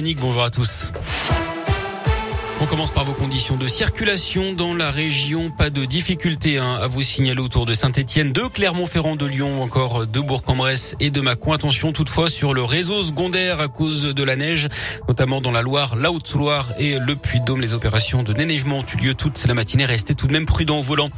Bonjour à tous. On commence par vos conditions de circulation dans la région. Pas de difficulté hein, à vous signaler autour de Saint-Etienne, de Clermont-Ferrand, de Lyon, encore de Bourg-en-Bresse et de Mâcon. Attention toutefois sur le réseau secondaire à cause de la neige, notamment dans la Loire, la Haute-Loire et le Puy-de-Dôme. Les opérations de déneigement ont eu lieu toute la matinée. Restez tout de même prudent au volant.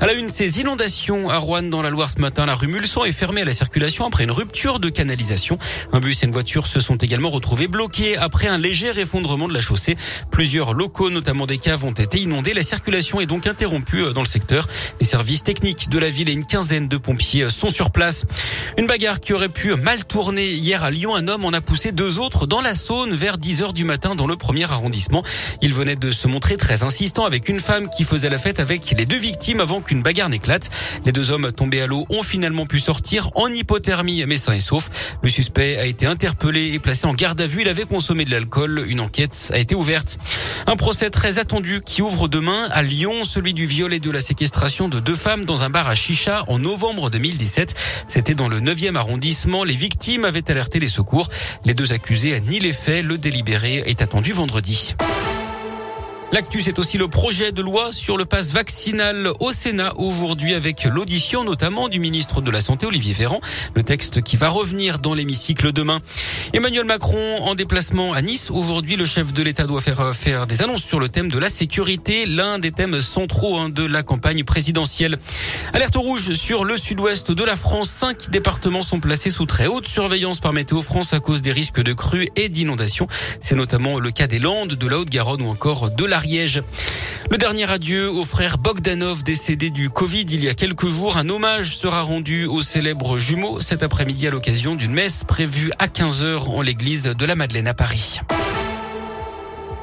À la une, ces inondations à Rouen dans la Loire ce matin. La rue Mulsan est fermée à la circulation après une rupture de canalisation. Un bus et une voiture se sont également retrouvés bloqués après un léger effondrement de la chaussée. Plusieurs locaux, notamment des caves, ont été inondés. La circulation est donc interrompue euh, dans le secteur. Les services techniques de la ville et une quinzaine de pompiers euh, sont sur place. Une bagarre qui aurait pu mal tourner hier à Lyon. Un homme en a poussé deux autres dans la Saône vers 10 heures du matin dans le premier arrondissement. Il venait de se montrer très insistant avec une femme qui faisait la fête avec les deux victimes avant qu'une bagarre n'éclate. Les deux hommes tombés à l'eau ont finalement pu sortir en hypothermie, mais sains et saufs. Le suspect a été interpellé et placé en garde à vue. Il avait consommé de l'alcool. Une enquête a été ouverte. Un procès très attendu qui ouvre demain à Lyon, celui du viol et de la séquestration de deux femmes dans un bar à Chicha en novembre 2017. C'était dans le 9e arrondissement. Les victimes avaient alerté les secours. Les deux accusés nient les faits. Le délibéré est attendu vendredi. L'actu, c'est aussi le projet de loi sur le pass vaccinal au Sénat aujourd'hui avec l'audition notamment du ministre de la Santé Olivier Véran. Le texte qui va revenir dans l'hémicycle demain. Emmanuel Macron en déplacement à Nice. Aujourd'hui, le chef de l'État doit faire, faire des annonces sur le thème de la sécurité, l'un des thèmes centraux hein, de la campagne présidentielle. Alerte rouge sur le sud-ouest de la France. Cinq départements sont placés sous très haute surveillance par Météo France à cause des risques de crues et d'inondations. C'est notamment le cas des Landes, de la Haute-Garonne ou encore de la Le dernier adieu au frère Bogdanov décédé du Covid il y a quelques jours. Un hommage sera rendu au célèbre jumeau cet après-midi à l'occasion d'une messe prévue à 15h en l'église de la Madeleine à Paris.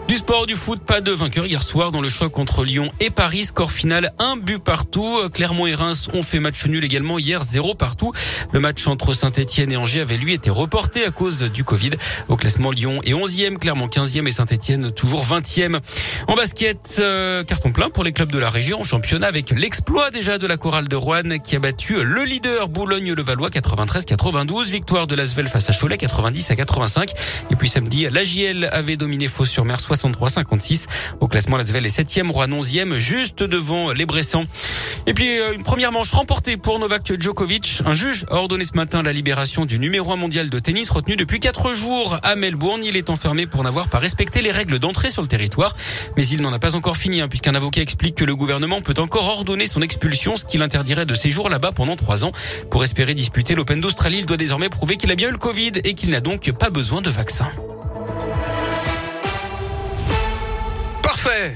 Du sport, du foot, pas de vainqueur hier soir dans le choc entre Lyon et Paris. Score final, un but partout. Clermont et Reims ont fait match nul également hier, zéro partout. Le match entre Saint-Etienne et Angers avait lui été reporté à cause du Covid. Au classement, Lyon est 11e, Clermont 15e et Saint-Etienne toujours 20e. En basket, euh, carton plein pour les clubs de la région en championnat avec l'exploit déjà de la chorale de Rouen qui a battu le leader Boulogne-le-Valois 93-92. Victoire de l'Asvel face à Cholet 90 à 85. Et puis samedi, la avait dominé Fos-sur-Mer 63-56. Au classement, Lasvel est 7e, Rouen 11e, juste devant les Bressans. Et puis, euh, une première manche remportée pour Novak Djokovic. Un juge a ordonné ce matin la libération du numéro 1 mondial de tennis retenu depuis 4 jours à Melbourne. Il est enfermé pour n'avoir pas respecté les règles d'entrée sur le territoire. Mais il n'en a pas encore fini, hein, puisqu'un avocat explique que le gouvernement peut encore ordonner son expulsion, ce qui l'interdirait de séjour là-bas pendant 3 ans. Pour espérer disputer l'Open d'Australie, il doit désormais prouver qu'il a bien eu le Covid et qu'il n'a donc pas besoin de vaccin. fait